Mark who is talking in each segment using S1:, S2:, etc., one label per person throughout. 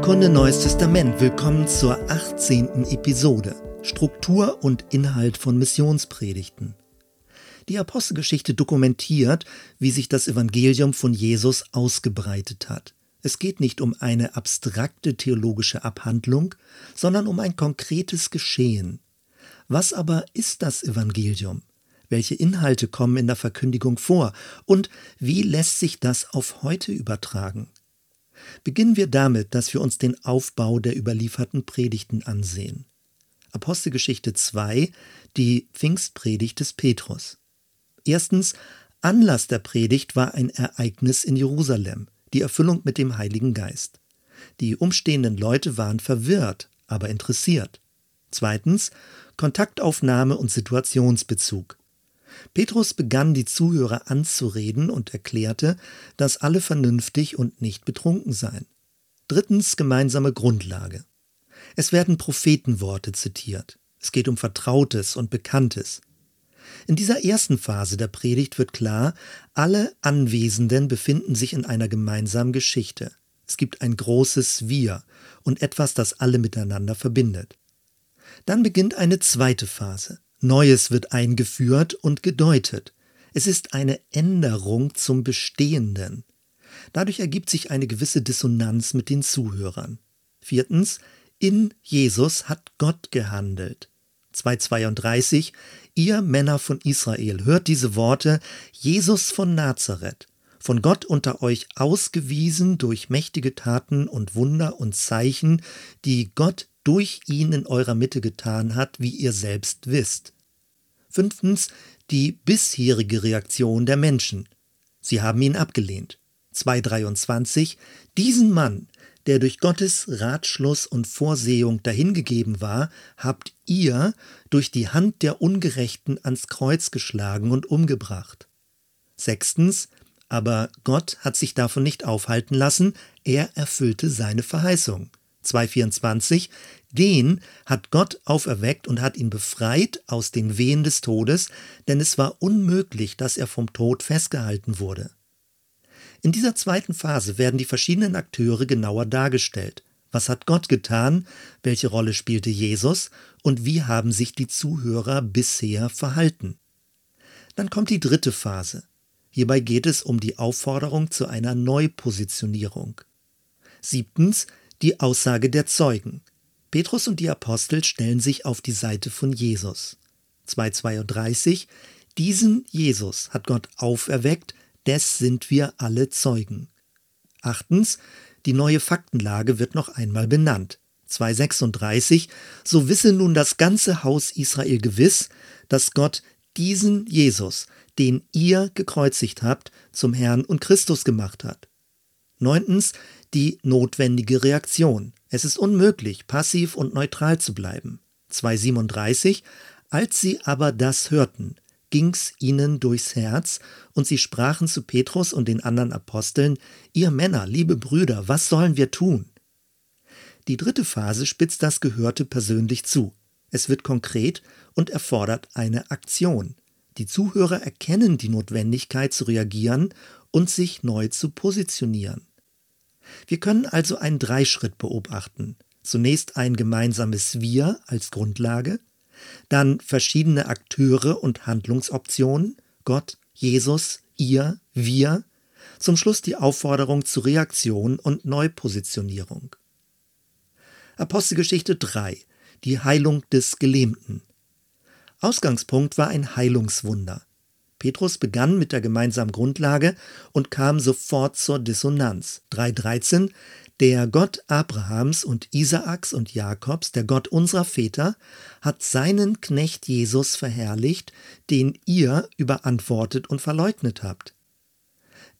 S1: Bibelkunde Neues Testament. Willkommen zur 18. Episode. Struktur und Inhalt von Missionspredigten. Die Apostelgeschichte dokumentiert, wie sich das Evangelium von Jesus ausgebreitet hat. Es geht nicht um eine abstrakte theologische Abhandlung, sondern um ein konkretes Geschehen. Was aber ist das Evangelium? Welche Inhalte kommen in der Verkündigung vor? Und wie lässt sich das auf heute übertragen? Beginnen wir damit, dass wir uns den Aufbau der überlieferten Predigten ansehen. Apostelgeschichte 2, die Pfingstpredigt des Petrus. Erstens, Anlass der Predigt war ein Ereignis in Jerusalem, die Erfüllung mit dem Heiligen Geist. Die umstehenden Leute waren verwirrt, aber interessiert. Zweitens, Kontaktaufnahme und Situationsbezug. Petrus begann die Zuhörer anzureden und erklärte, dass alle vernünftig und nicht betrunken seien. Drittens gemeinsame Grundlage. Es werden Prophetenworte zitiert. Es geht um Vertrautes und Bekanntes. In dieser ersten Phase der Predigt wird klar, alle Anwesenden befinden sich in einer gemeinsamen Geschichte. Es gibt ein großes Wir und etwas, das alle miteinander verbindet. Dann beginnt eine zweite Phase. Neues wird eingeführt und gedeutet. Es ist eine Änderung zum Bestehenden. Dadurch ergibt sich eine gewisse Dissonanz mit den Zuhörern. Viertens, in Jesus hat Gott gehandelt. 232, ihr Männer von Israel, hört diese Worte, Jesus von Nazareth, von Gott unter euch ausgewiesen durch mächtige Taten und Wunder und Zeichen, die Gott durch ihn in eurer Mitte getan hat, wie ihr selbst wisst. Fünftens die bisherige Reaktion der Menschen. Sie haben ihn abgelehnt. 223 Diesen Mann, der durch Gottes Ratschluss und Vorsehung dahingegeben war, habt ihr durch die Hand der Ungerechten ans Kreuz geschlagen und umgebracht. Sechstens, aber Gott hat sich davon nicht aufhalten lassen, er erfüllte seine Verheißung. 2,24, den hat Gott auferweckt und hat ihn befreit aus den Wehen des Todes, denn es war unmöglich, dass er vom Tod festgehalten wurde. In dieser zweiten Phase werden die verschiedenen Akteure genauer dargestellt. Was hat Gott getan? Welche Rolle spielte Jesus? Und wie haben sich die Zuhörer bisher verhalten? Dann kommt die dritte Phase. Hierbei geht es um die Aufforderung zu einer Neupositionierung. Siebtens die Aussage der Zeugen. Petrus und die Apostel stellen sich auf die Seite von Jesus. 2,32 Diesen Jesus hat Gott auferweckt, des sind wir alle Zeugen. Achtens, die neue Faktenlage wird noch einmal benannt. 2,36 So wisse nun das ganze Haus Israel gewiss, dass Gott diesen Jesus, den ihr gekreuzigt habt, zum Herrn und Christus gemacht hat. Neuntens, die notwendige Reaktion. Es ist unmöglich, passiv und neutral zu bleiben. 237 Als sie aber das hörten, ging's ihnen durchs Herz, und sie sprachen zu Petrus und den anderen Aposteln, Ihr Männer, liebe Brüder, was sollen wir tun? Die dritte Phase spitzt das Gehörte persönlich zu. Es wird konkret und erfordert eine Aktion. Die Zuhörer erkennen die Notwendigkeit zu reagieren und sich neu zu positionieren. Wir können also einen Dreischritt beobachten. Zunächst ein gemeinsames Wir als Grundlage, dann verschiedene Akteure und Handlungsoptionen, Gott, Jesus, ihr, wir, zum Schluss die Aufforderung zu Reaktion und Neupositionierung. Apostelgeschichte 3 Die Heilung des Gelähmten Ausgangspunkt war ein Heilungswunder. Petrus begann mit der gemeinsamen Grundlage und kam sofort zur Dissonanz. 3.13 Der Gott Abrahams und Isaaks und Jakobs, der Gott unserer Väter, hat seinen Knecht Jesus verherrlicht, den ihr überantwortet und verleugnet habt.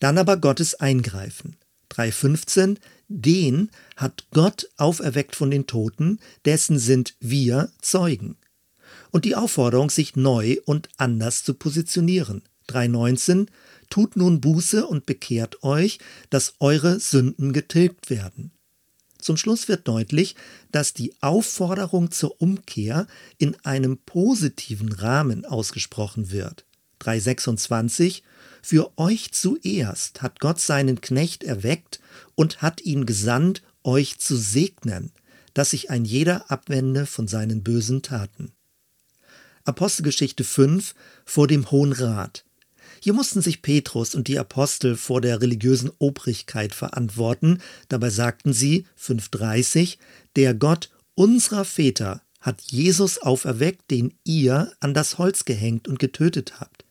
S1: Dann aber Gottes Eingreifen. 3.15 Den hat Gott auferweckt von den Toten, dessen sind wir Zeugen und die Aufforderung, sich neu und anders zu positionieren. 3.19 Tut nun Buße und bekehrt euch, dass eure Sünden getilgt werden. Zum Schluss wird deutlich, dass die Aufforderung zur Umkehr in einem positiven Rahmen ausgesprochen wird. 326 Für euch zuerst hat Gott seinen Knecht erweckt und hat ihn gesandt, euch zu segnen, dass sich ein jeder abwende von seinen bösen Taten. Apostelgeschichte 5 vor dem Hohen Rat. Hier mussten sich Petrus und die Apostel vor der religiösen Obrigkeit verantworten. Dabei sagten sie, 5.30, der Gott unserer Väter hat Jesus auferweckt, den ihr an das Holz gehängt und getötet habt.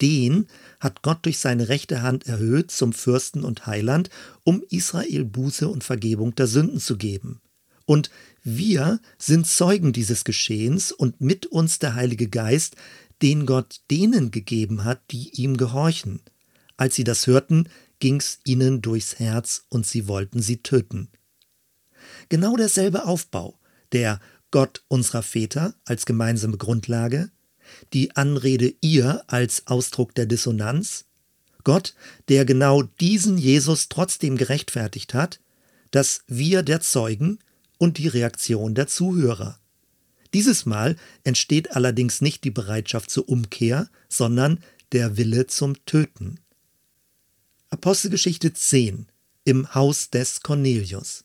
S1: Den hat Gott durch seine rechte Hand erhöht zum Fürsten und Heiland, um Israel Buße und Vergebung der Sünden zu geben. Und wir sind Zeugen dieses Geschehens und mit uns der Heilige Geist, den Gott denen gegeben hat, die ihm gehorchen. Als sie das hörten, ging's ihnen durchs Herz und sie wollten sie töten. Genau derselbe Aufbau, der Gott unserer Väter als gemeinsame Grundlage, die Anrede ihr als Ausdruck der Dissonanz, Gott, der genau diesen Jesus trotzdem gerechtfertigt hat, das Wir der Zeugen und die Reaktion der Zuhörer. Dieses Mal entsteht allerdings nicht die Bereitschaft zur Umkehr, sondern der Wille zum Töten. Apostelgeschichte 10 im Haus des Cornelius.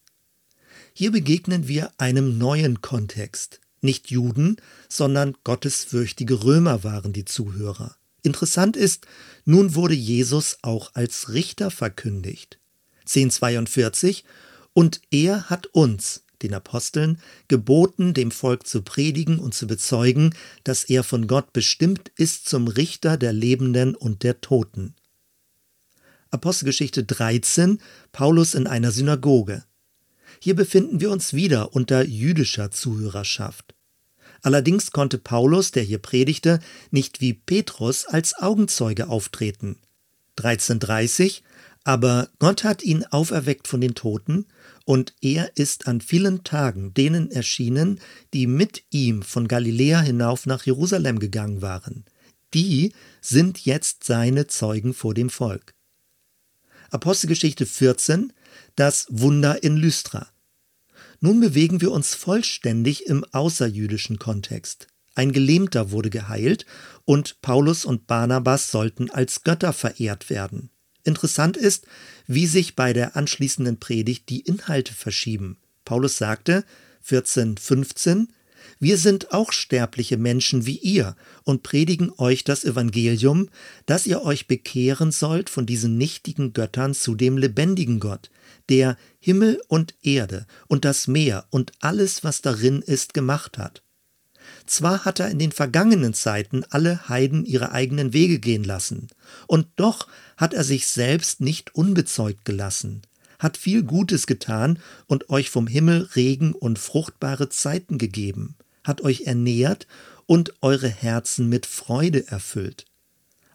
S1: Hier begegnen wir einem neuen Kontext. Nicht Juden, sondern gottesfürchtige Römer waren die Zuhörer. Interessant ist, nun wurde Jesus auch als Richter verkündigt. 1042 Und er hat uns, den Aposteln, geboten, dem Volk zu predigen und zu bezeugen, dass er von Gott bestimmt ist zum Richter der Lebenden und der Toten. Apostelgeschichte 13, Paulus in einer Synagoge. Hier befinden wir uns wieder unter jüdischer Zuhörerschaft. Allerdings konnte Paulus, der hier predigte, nicht wie Petrus als Augenzeuge auftreten. 1330 aber Gott hat ihn auferweckt von den Toten, und er ist an vielen Tagen denen erschienen, die mit ihm von Galiläa hinauf nach Jerusalem gegangen waren. Die sind jetzt seine Zeugen vor dem Volk. Apostelgeschichte 14, das Wunder in Lystra. Nun bewegen wir uns vollständig im außerjüdischen Kontext. Ein Gelähmter wurde geheilt und Paulus und Barnabas sollten als Götter verehrt werden. Interessant ist, wie sich bei der anschließenden Predigt die Inhalte verschieben. Paulus sagte 14,15 Wir sind auch sterbliche Menschen wie ihr und predigen euch das Evangelium, dass ihr euch bekehren sollt von diesen nichtigen Göttern zu dem lebendigen Gott, der Himmel und Erde und das Meer und alles, was darin ist, gemacht hat. Zwar hat er in den vergangenen Zeiten alle Heiden ihre eigenen Wege gehen lassen, und doch hat er sich selbst nicht unbezeugt gelassen, hat viel Gutes getan und euch vom Himmel Regen und fruchtbare Zeiten gegeben, hat euch ernährt und eure Herzen mit Freude erfüllt.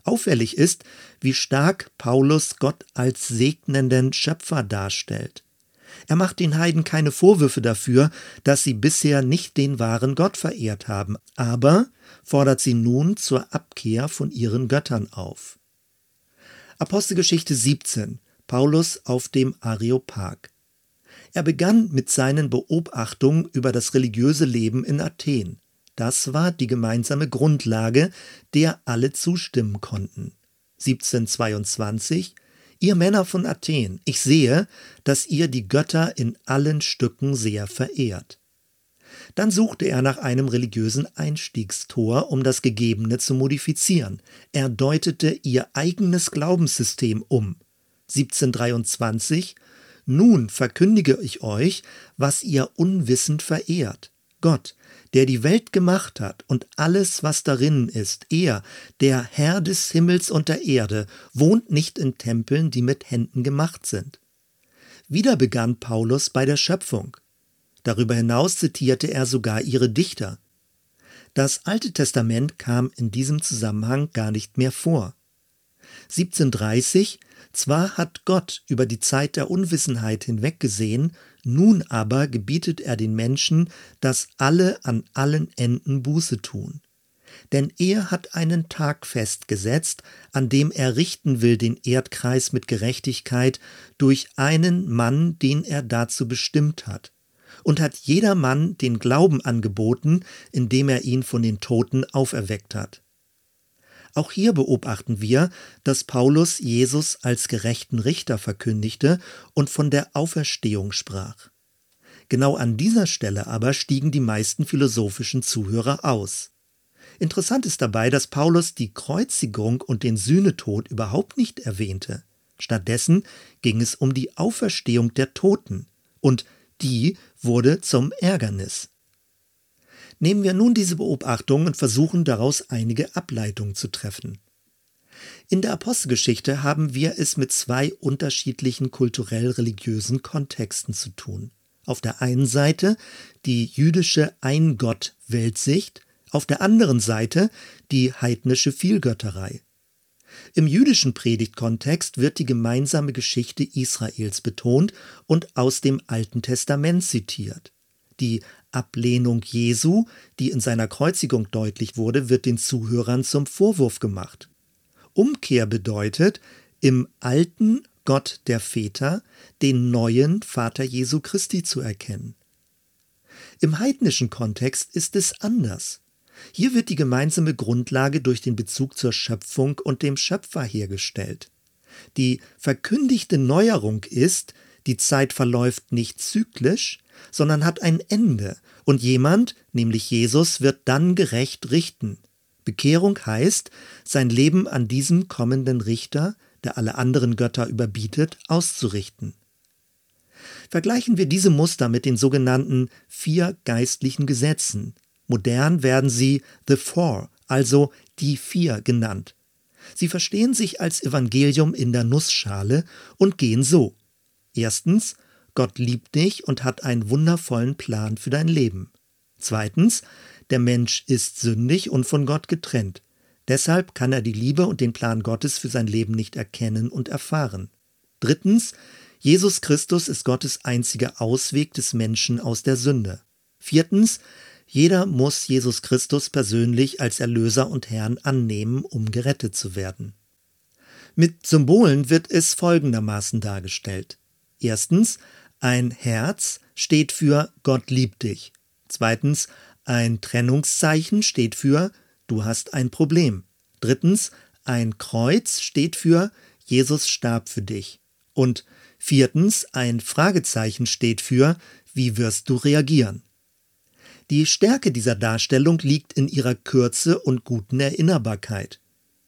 S1: Auffällig ist, wie stark Paulus Gott als segnenden Schöpfer darstellt. Er macht den Heiden keine Vorwürfe dafür, dass sie bisher nicht den wahren Gott verehrt haben, aber fordert sie nun zur Abkehr von ihren Göttern auf. Apostelgeschichte 17 Paulus auf dem Areopag. Er begann mit seinen Beobachtungen über das religiöse Leben in Athen. Das war die gemeinsame Grundlage, der alle zustimmen konnten. 1722 Ihr Männer von Athen, ich sehe, dass ihr die Götter in allen Stücken sehr verehrt. Dann suchte er nach einem religiösen Einstiegstor, um das Gegebene zu modifizieren. Er deutete ihr eigenes Glaubenssystem um. 1723 Nun verkündige ich euch, was ihr unwissend verehrt. Gott, der die Welt gemacht hat und alles, was darin ist, er, der Herr des Himmels und der Erde, wohnt nicht in Tempeln, die mit Händen gemacht sind. Wieder begann Paulus bei der Schöpfung. Darüber hinaus zitierte er sogar ihre Dichter. Das Alte Testament kam in diesem Zusammenhang gar nicht mehr vor. 1730 zwar hat Gott über die Zeit der Unwissenheit hinweggesehen, nun aber gebietet er den Menschen, dass alle an allen Enden Buße tun. Denn er hat einen Tag festgesetzt, an dem er richten will den Erdkreis mit Gerechtigkeit durch einen Mann, den er dazu bestimmt hat, und hat jedermann den Glauben angeboten, indem er ihn von den Toten auferweckt hat. Auch hier beobachten wir, dass Paulus Jesus als gerechten Richter verkündigte und von der Auferstehung sprach. Genau an dieser Stelle aber stiegen die meisten philosophischen Zuhörer aus. Interessant ist dabei, dass Paulus die Kreuzigung und den Sühnetod überhaupt nicht erwähnte. Stattdessen ging es um die Auferstehung der Toten, und die wurde zum Ärgernis. Nehmen wir nun diese Beobachtung und versuchen daraus einige Ableitungen zu treffen. In der Apostelgeschichte haben wir es mit zwei unterschiedlichen kulturell-religiösen Kontexten zu tun. Auf der einen Seite die jüdische Ein-Gott-Weltsicht, auf der anderen Seite die heidnische Vielgötterei. Im jüdischen Predigtkontext wird die gemeinsame Geschichte Israels betont und aus dem Alten Testament zitiert. Die Ablehnung Jesu, die in seiner Kreuzigung deutlich wurde, wird den Zuhörern zum Vorwurf gemacht. Umkehr bedeutet, im alten Gott der Väter den neuen Vater Jesu Christi zu erkennen. Im heidnischen Kontext ist es anders. Hier wird die gemeinsame Grundlage durch den Bezug zur Schöpfung und dem Schöpfer hergestellt. Die verkündigte Neuerung ist, die Zeit verläuft nicht zyklisch, sondern hat ein Ende, und jemand, nämlich Jesus, wird dann gerecht richten. Bekehrung heißt, sein Leben an diesem kommenden Richter, der alle anderen Götter überbietet, auszurichten. Vergleichen wir diese Muster mit den sogenannten vier geistlichen Gesetzen. Modern werden sie The Four, also die vier genannt. Sie verstehen sich als Evangelium in der Nussschale und gehen so. Erstens, Gott liebt dich und hat einen wundervollen Plan für dein Leben. Zweitens, der Mensch ist sündig und von Gott getrennt. Deshalb kann er die Liebe und den Plan Gottes für sein Leben nicht erkennen und erfahren. Drittens, Jesus Christus ist Gottes einziger Ausweg des Menschen aus der Sünde. Viertens, jeder muss Jesus Christus persönlich als Erlöser und Herrn annehmen, um gerettet zu werden. Mit Symbolen wird es folgendermaßen dargestellt. Erstens, ein Herz steht für Gott liebt dich. Zweitens, ein Trennungszeichen steht für du hast ein Problem. Drittens, ein Kreuz steht für Jesus starb für dich. Und viertens, ein Fragezeichen steht für wie wirst du reagieren. Die Stärke dieser Darstellung liegt in ihrer Kürze und guten Erinnerbarkeit.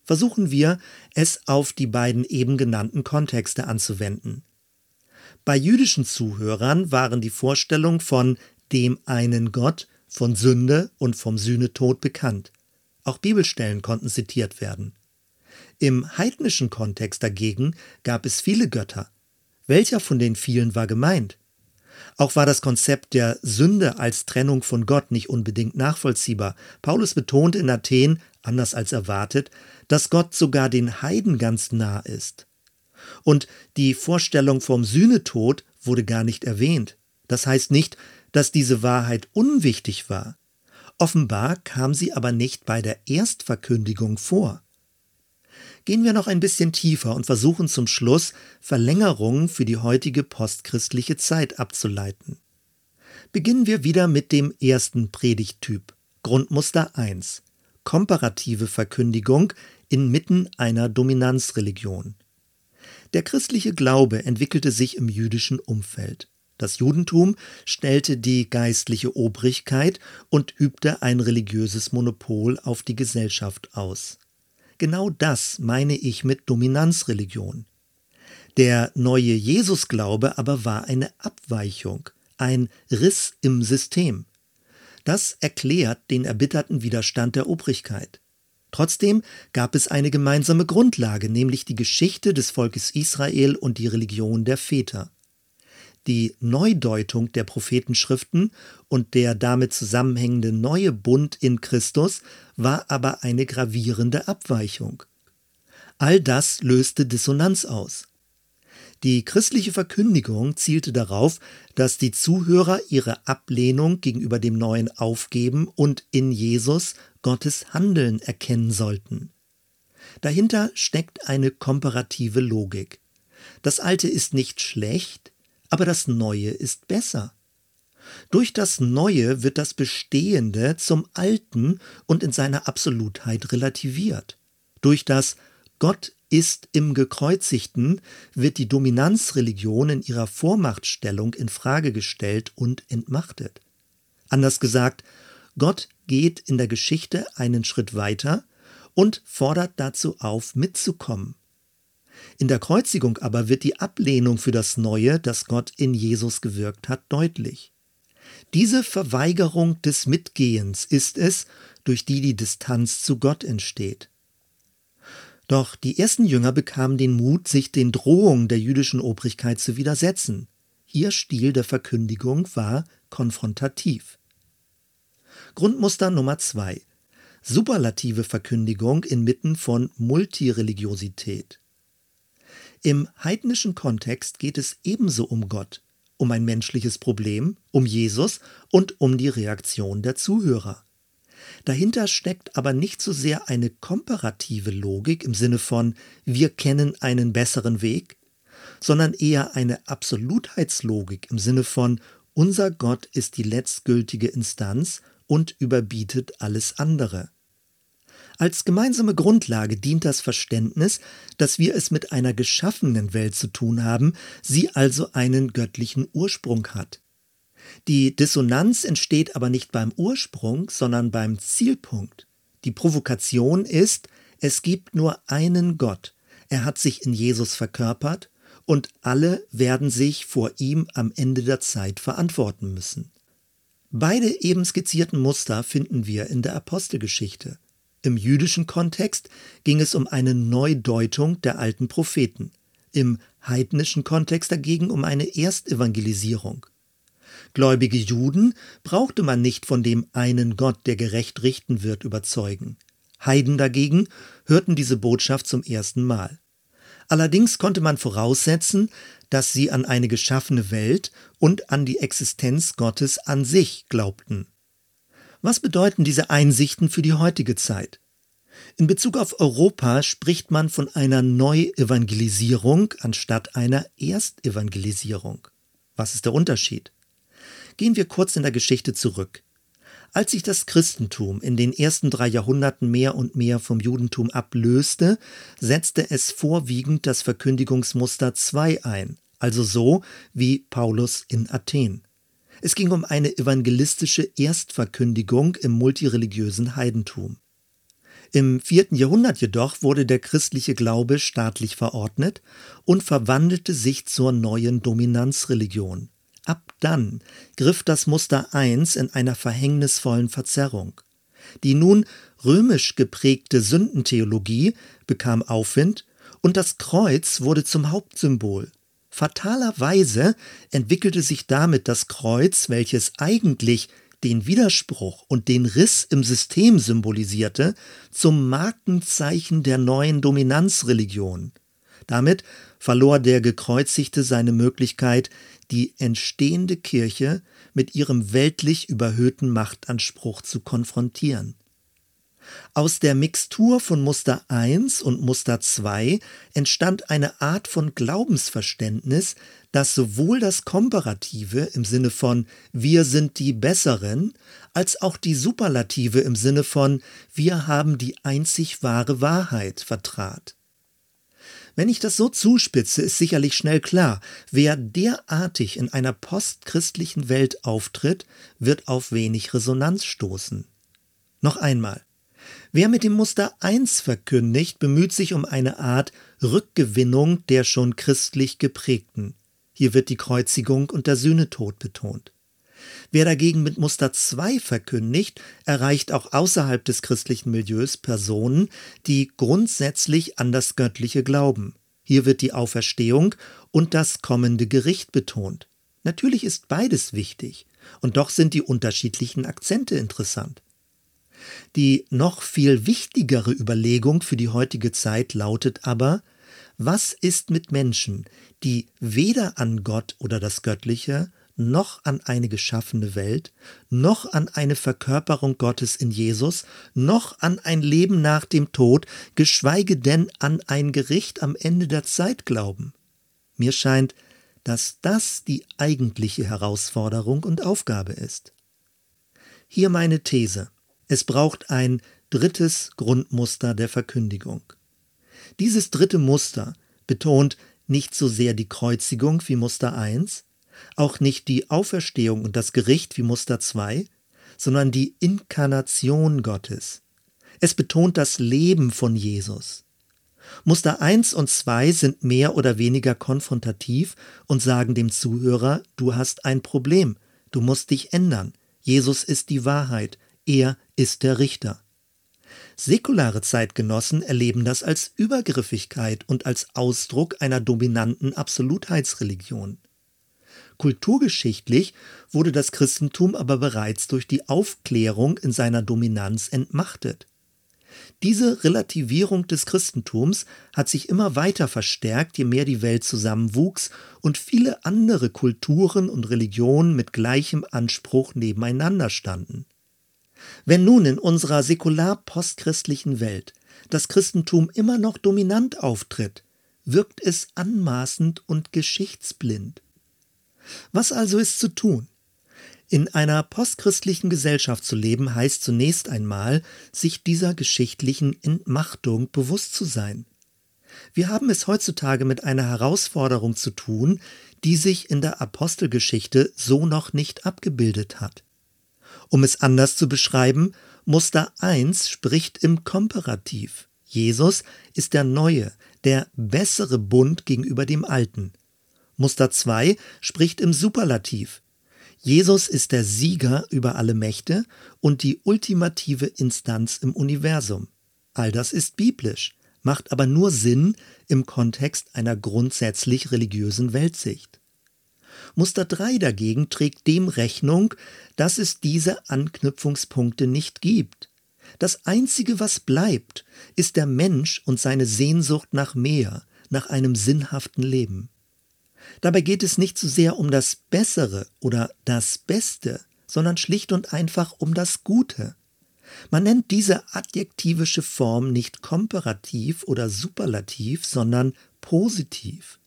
S1: Versuchen wir, es auf die beiden eben genannten Kontexte anzuwenden. Bei jüdischen Zuhörern waren die Vorstellungen von dem einen Gott, von Sünde und vom Sühnetod bekannt. Auch Bibelstellen konnten zitiert werden. Im heidnischen Kontext dagegen gab es viele Götter. Welcher von den vielen war gemeint? Auch war das Konzept der Sünde als Trennung von Gott nicht unbedingt nachvollziehbar. Paulus betont in Athen, anders als erwartet, dass Gott sogar den Heiden ganz nah ist. Und die Vorstellung vom Sühnetod wurde gar nicht erwähnt. Das heißt nicht, dass diese Wahrheit unwichtig war. Offenbar kam sie aber nicht bei der Erstverkündigung vor. Gehen wir noch ein bisschen tiefer und versuchen zum Schluss Verlängerungen für die heutige postchristliche Zeit abzuleiten. Beginnen wir wieder mit dem ersten Predigttyp, Grundmuster 1, komparative Verkündigung inmitten einer Dominanzreligion. Der christliche Glaube entwickelte sich im jüdischen Umfeld. Das Judentum stellte die geistliche Obrigkeit und übte ein religiöses Monopol auf die Gesellschaft aus. Genau das meine ich mit Dominanzreligion. Der neue Jesusglaube aber war eine Abweichung, ein Riss im System. Das erklärt den erbitterten Widerstand der Obrigkeit. Trotzdem gab es eine gemeinsame Grundlage, nämlich die Geschichte des Volkes Israel und die Religion der Väter. Die Neudeutung der Prophetenschriften und der damit zusammenhängende neue Bund in Christus war aber eine gravierende Abweichung. All das löste Dissonanz aus. Die christliche Verkündigung zielte darauf, dass die Zuhörer ihre Ablehnung gegenüber dem Neuen aufgeben und in Jesus Gottes Handeln erkennen sollten. Dahinter steckt eine komparative Logik. Das Alte ist nicht schlecht, aber das Neue ist besser. Durch das Neue wird das Bestehende zum Alten und in seiner Absolutheit relativiert. Durch das Gott ist im Gekreuzigten wird die Dominanzreligion in ihrer Vormachtstellung in Frage gestellt und entmachtet. Anders gesagt, Gott geht in der Geschichte einen Schritt weiter und fordert dazu auf, mitzukommen. In der Kreuzigung aber wird die Ablehnung für das Neue, das Gott in Jesus gewirkt hat, deutlich. Diese Verweigerung des Mitgehens ist es, durch die die Distanz zu Gott entsteht. Doch die ersten Jünger bekamen den Mut, sich den Drohungen der jüdischen Obrigkeit zu widersetzen. Ihr Stil der Verkündigung war konfrontativ. Grundmuster Nummer zwei: Superlative Verkündigung inmitten von Multireligiosität. Im heidnischen Kontext geht es ebenso um Gott, um ein menschliches Problem, um Jesus und um die Reaktion der Zuhörer. Dahinter steckt aber nicht so sehr eine komparative Logik im Sinne von wir kennen einen besseren Weg, sondern eher eine Absolutheitslogik im Sinne von unser Gott ist die letztgültige Instanz und überbietet alles andere. Als gemeinsame Grundlage dient das Verständnis, dass wir es mit einer geschaffenen Welt zu tun haben, sie also einen göttlichen Ursprung hat. Die Dissonanz entsteht aber nicht beim Ursprung, sondern beim Zielpunkt. Die Provokation ist, es gibt nur einen Gott. Er hat sich in Jesus verkörpert und alle werden sich vor ihm am Ende der Zeit verantworten müssen. Beide eben skizzierten Muster finden wir in der Apostelgeschichte. Im jüdischen Kontext ging es um eine Neudeutung der alten Propheten, im heidnischen Kontext dagegen um eine Erstevangelisierung. Gläubige Juden brauchte man nicht von dem einen Gott, der gerecht richten wird, überzeugen. Heiden dagegen hörten diese Botschaft zum ersten Mal. Allerdings konnte man voraussetzen, dass sie an eine geschaffene Welt und an die Existenz Gottes an sich glaubten. Was bedeuten diese Einsichten für die heutige Zeit? In Bezug auf Europa spricht man von einer Neuevangelisierung anstatt einer Erstevangelisierung. Was ist der Unterschied? Gehen wir kurz in der Geschichte zurück. Als sich das Christentum in den ersten drei Jahrhunderten mehr und mehr vom Judentum ablöste, setzte es vorwiegend das Verkündigungsmuster 2 ein, also so wie Paulus in Athen. Es ging um eine evangelistische Erstverkündigung im multireligiösen Heidentum. Im vierten Jahrhundert jedoch wurde der christliche Glaube staatlich verordnet und verwandelte sich zur neuen Dominanzreligion. Ab dann griff das Muster 1 in einer verhängnisvollen Verzerrung. Die nun römisch geprägte Sündentheologie bekam Aufwind und das Kreuz wurde zum Hauptsymbol. Fatalerweise entwickelte sich damit das Kreuz, welches eigentlich den Widerspruch und den Riss im System symbolisierte, zum Markenzeichen der neuen Dominanzreligion. Damit verlor der Gekreuzigte seine Möglichkeit, die entstehende Kirche mit ihrem weltlich überhöhten Machtanspruch zu konfrontieren. Aus der Mixtur von Muster 1 und Muster 2 entstand eine Art von Glaubensverständnis, das sowohl das Komparative im Sinne von wir sind die Besseren, als auch die Superlative im Sinne von wir haben die einzig wahre Wahrheit vertrat. Wenn ich das so zuspitze, ist sicherlich schnell klar, wer derartig in einer postchristlichen Welt auftritt, wird auf wenig Resonanz stoßen. Noch einmal. Wer mit dem Muster 1 verkündigt, bemüht sich um eine Art Rückgewinnung der schon christlich geprägten. Hier wird die Kreuzigung und der Sühnetod betont. Wer dagegen mit Muster 2 verkündigt, erreicht auch außerhalb des christlichen Milieus Personen, die grundsätzlich an das Göttliche glauben. Hier wird die Auferstehung und das kommende Gericht betont. Natürlich ist beides wichtig, und doch sind die unterschiedlichen Akzente interessant. Die noch viel wichtigere Überlegung für die heutige Zeit lautet aber, was ist mit Menschen, die weder an Gott oder das Göttliche noch an eine geschaffene Welt, noch an eine Verkörperung Gottes in Jesus, noch an ein Leben nach dem Tod, geschweige denn an ein Gericht am Ende der Zeit glauben. Mir scheint, dass das die eigentliche Herausforderung und Aufgabe ist. Hier meine These. Es braucht ein drittes Grundmuster der Verkündigung. Dieses dritte Muster betont nicht so sehr die Kreuzigung wie Muster 1, auch nicht die Auferstehung und das Gericht wie Muster 2, sondern die Inkarnation Gottes. Es betont das Leben von Jesus. Muster 1 und 2 sind mehr oder weniger konfrontativ und sagen dem Zuhörer, du hast ein Problem, du musst dich ändern. Jesus ist die Wahrheit, er ist der Richter. Säkulare Zeitgenossen erleben das als Übergriffigkeit und als Ausdruck einer dominanten Absolutheitsreligion. Kulturgeschichtlich wurde das Christentum aber bereits durch die Aufklärung in seiner Dominanz entmachtet. Diese Relativierung des Christentums hat sich immer weiter verstärkt, je mehr die Welt zusammenwuchs und viele andere Kulturen und Religionen mit gleichem Anspruch nebeneinander standen. Wenn nun in unserer säkular postchristlichen Welt das Christentum immer noch dominant auftritt, wirkt es anmaßend und geschichtsblind. Was also ist zu tun? In einer postchristlichen Gesellschaft zu leben, heißt zunächst einmal, sich dieser geschichtlichen Entmachtung bewusst zu sein. Wir haben es heutzutage mit einer Herausforderung zu tun, die sich in der Apostelgeschichte so noch nicht abgebildet hat. Um es anders zu beschreiben, Muster 1 spricht im Komparativ. Jesus ist der neue, der bessere Bund gegenüber dem alten. Muster 2 spricht im Superlativ. Jesus ist der Sieger über alle Mächte und die ultimative Instanz im Universum. All das ist biblisch, macht aber nur Sinn im Kontext einer grundsätzlich religiösen Weltsicht. Muster 3 dagegen trägt dem Rechnung, dass es diese Anknüpfungspunkte nicht gibt. Das Einzige, was bleibt, ist der Mensch und seine Sehnsucht nach mehr, nach einem sinnhaften Leben. Dabei geht es nicht so sehr um das Bessere oder das Beste, sondern schlicht und einfach um das Gute. Man nennt diese adjektivische Form nicht komparativ oder superlativ, sondern positiv.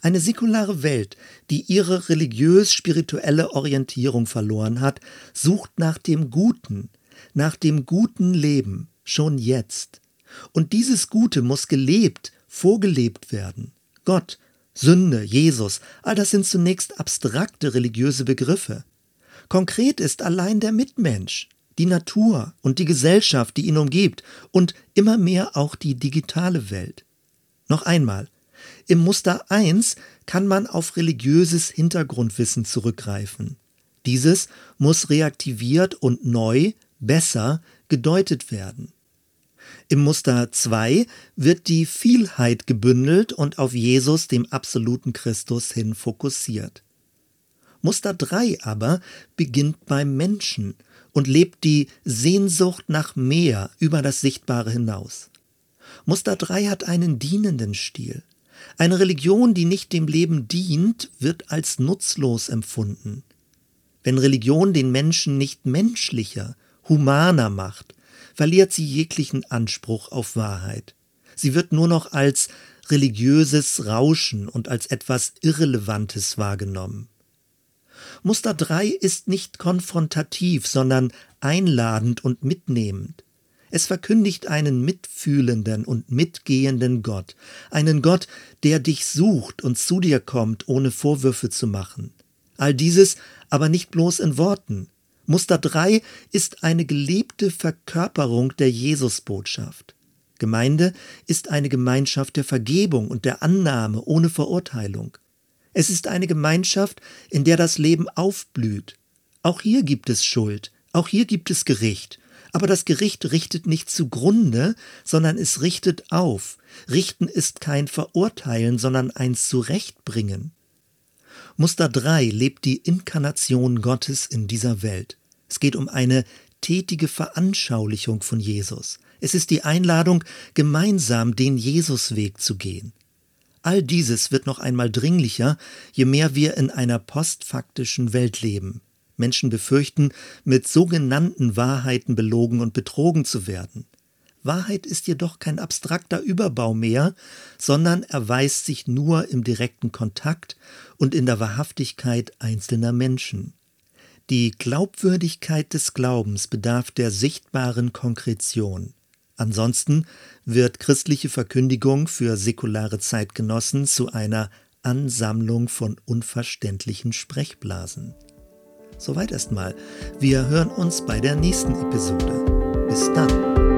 S1: Eine säkulare Welt, die ihre religiös-spirituelle Orientierung verloren hat, sucht nach dem Guten, nach dem guten Leben, schon jetzt. Und dieses Gute muss gelebt, vorgelebt werden. Gott, Sünde, Jesus, all das sind zunächst abstrakte religiöse Begriffe. Konkret ist allein der Mitmensch, die Natur und die Gesellschaft, die ihn umgibt und immer mehr auch die digitale Welt. Noch einmal, im Muster 1 kann man auf religiöses Hintergrundwissen zurückgreifen. Dieses muss reaktiviert und neu, besser gedeutet werden. Im Muster 2 wird die Vielheit gebündelt und auf Jesus, dem absoluten Christus, hin fokussiert. Muster 3 aber beginnt beim Menschen und lebt die Sehnsucht nach mehr über das Sichtbare hinaus. Muster 3 hat einen dienenden Stil. Eine Religion, die nicht dem Leben dient, wird als nutzlos empfunden. Wenn Religion den Menschen nicht menschlicher, humaner macht, verliert sie jeglichen Anspruch auf Wahrheit. Sie wird nur noch als religiöses Rauschen und als etwas Irrelevantes wahrgenommen. Muster 3 ist nicht konfrontativ, sondern einladend und mitnehmend. Es verkündigt einen mitfühlenden und mitgehenden Gott, einen Gott, der dich sucht und zu dir kommt, ohne Vorwürfe zu machen. All dieses aber nicht bloß in Worten, Muster 3 ist eine gelebte Verkörperung der Jesusbotschaft. Gemeinde ist eine Gemeinschaft der Vergebung und der Annahme ohne Verurteilung. Es ist eine Gemeinschaft, in der das Leben aufblüht. Auch hier gibt es Schuld, auch hier gibt es Gericht, aber das Gericht richtet nicht zugrunde, sondern es richtet auf. Richten ist kein Verurteilen, sondern ein Zurechtbringen. Muster 3 lebt die Inkarnation Gottes in dieser Welt. Es geht um eine tätige Veranschaulichung von Jesus. Es ist die Einladung, gemeinsam den Jesusweg zu gehen. All dieses wird noch einmal dringlicher, je mehr wir in einer postfaktischen Welt leben. Menschen befürchten, mit sogenannten Wahrheiten belogen und betrogen zu werden. Wahrheit ist jedoch kein abstrakter Überbau mehr, sondern erweist sich nur im direkten Kontakt und in der Wahrhaftigkeit einzelner Menschen. Die Glaubwürdigkeit des Glaubens bedarf der sichtbaren Konkretion. Ansonsten wird christliche Verkündigung für säkulare Zeitgenossen zu einer Ansammlung von unverständlichen Sprechblasen. Soweit erstmal. Wir hören uns bei der nächsten Episode. Bis dann.